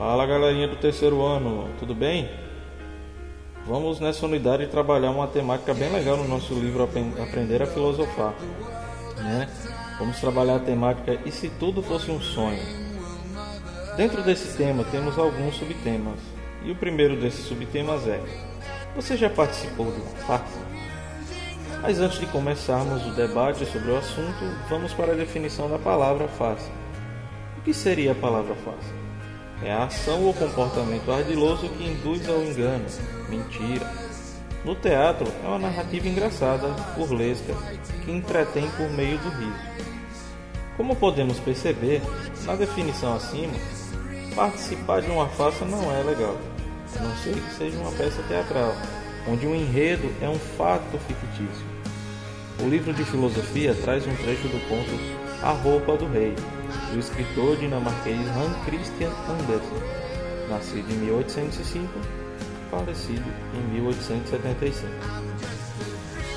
Fala galerinha do terceiro ano, tudo bem? Vamos nessa unidade trabalhar uma temática bem legal no nosso livro Aprender a Filosofar. Né? Vamos trabalhar a temática E se tudo fosse um sonho? Dentro desse tema temos alguns subtemas. E o primeiro desses subtemas é: Você já participou de uma farsa? Mas antes de começarmos o debate sobre o assunto, vamos para a definição da palavra farsa. O que seria a palavra farsa? É a ação ou comportamento ardiloso que induz ao engano, mentira. No teatro, é uma narrativa engraçada, burlesca, que entretém por meio do riso. Como podemos perceber, na definição acima, participar de uma farsa não é legal, a não ser que seja uma peça teatral, onde o enredo é um fato fictício. O livro de filosofia traz um trecho do conto A Roupa do Rei, do escritor dinamarquês Hans Christian Andersen, nascido em 1805, falecido em 1875.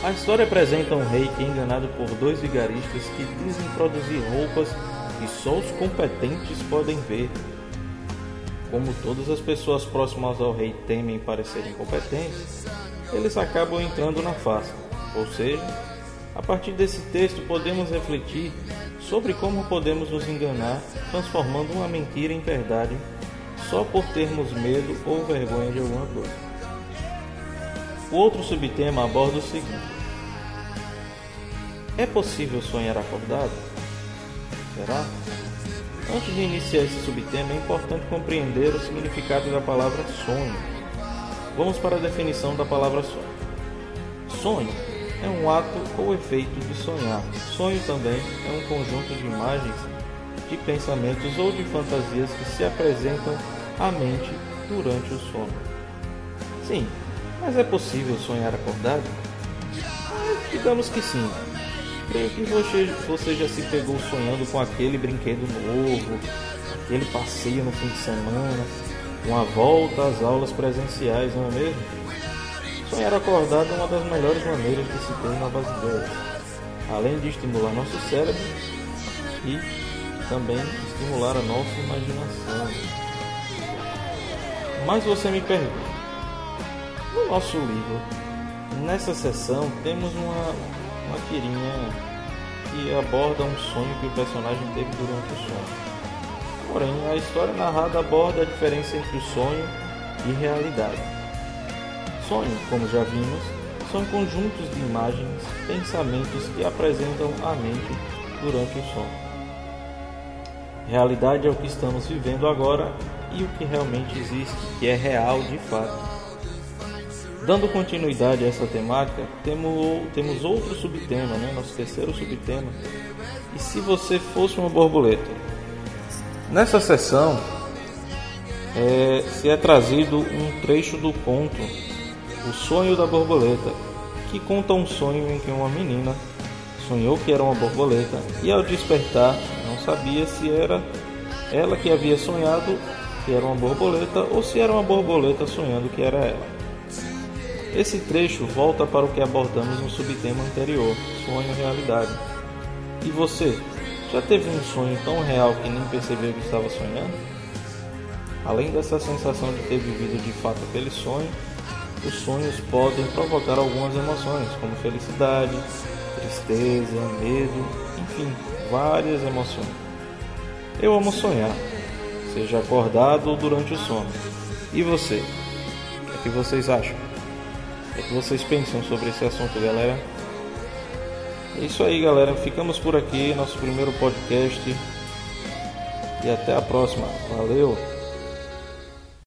A história apresenta um rei que é enganado por dois vigaristas que dizem produzir roupas que só os competentes podem ver. Como todas as pessoas próximas ao rei temem parecer incompetentes, eles acabam entrando na farsa, ou seja, a partir desse texto podemos refletir sobre como podemos nos enganar transformando uma mentira em verdade só por termos medo ou vergonha de alguma coisa. O outro subtema aborda o seguinte: É possível sonhar acordado? Será? Antes de iniciar esse subtema, é importante compreender o significado da palavra sonho. Vamos para a definição da palavra sonho. Sonho é um ato ou efeito de sonhar. Sonho também é um conjunto de imagens, de pensamentos ou de fantasias que se apresentam à mente durante o sono. Sim, mas é possível sonhar acordado? Digamos que sim. Creio que você, você já se pegou sonhando com aquele brinquedo novo, aquele passeio no fim de semana, uma volta às aulas presenciais, não é mesmo? Sonhar acordado é uma das melhores maneiras de se ter novas ideias, além de estimular nosso cérebro e também estimular a nossa imaginação. Mas você me pergunta, no nosso livro, nessa sessão, temos uma, uma tirinha que aborda um sonho que o personagem teve durante o sonho. Porém, a história narrada aborda a diferença entre o sonho e realidade. Sonho, como já vimos, são conjuntos de imagens, pensamentos que apresentam a mente durante o sono. Realidade é o que estamos vivendo agora e o que realmente existe, que é real de fato. Dando continuidade a essa temática, temos, temos outro subtema, né? nosso terceiro subtema. E se você fosse uma borboleta? Nessa sessão, é, se é trazido um trecho do conto o Sonho da Borboleta, que conta um sonho em que uma menina sonhou que era uma borboleta e ao despertar não sabia se era ela que havia sonhado que era uma borboleta ou se era uma borboleta sonhando que era ela. Esse trecho volta para o que abordamos no subtema anterior, sonho realidade. E você, já teve um sonho tão real que nem percebeu que estava sonhando? Além dessa sensação de ter vivido de fato aquele sonho, os sonhos podem provocar algumas emoções, como felicidade, tristeza, medo, enfim, várias emoções. Eu amo sonhar, seja acordado ou durante o sono. E você? O que, vocês acham? O que vocês pensam sobre esse assunto, galera? É isso aí, galera. Ficamos por aqui, nosso primeiro podcast. E até a próxima. Valeu!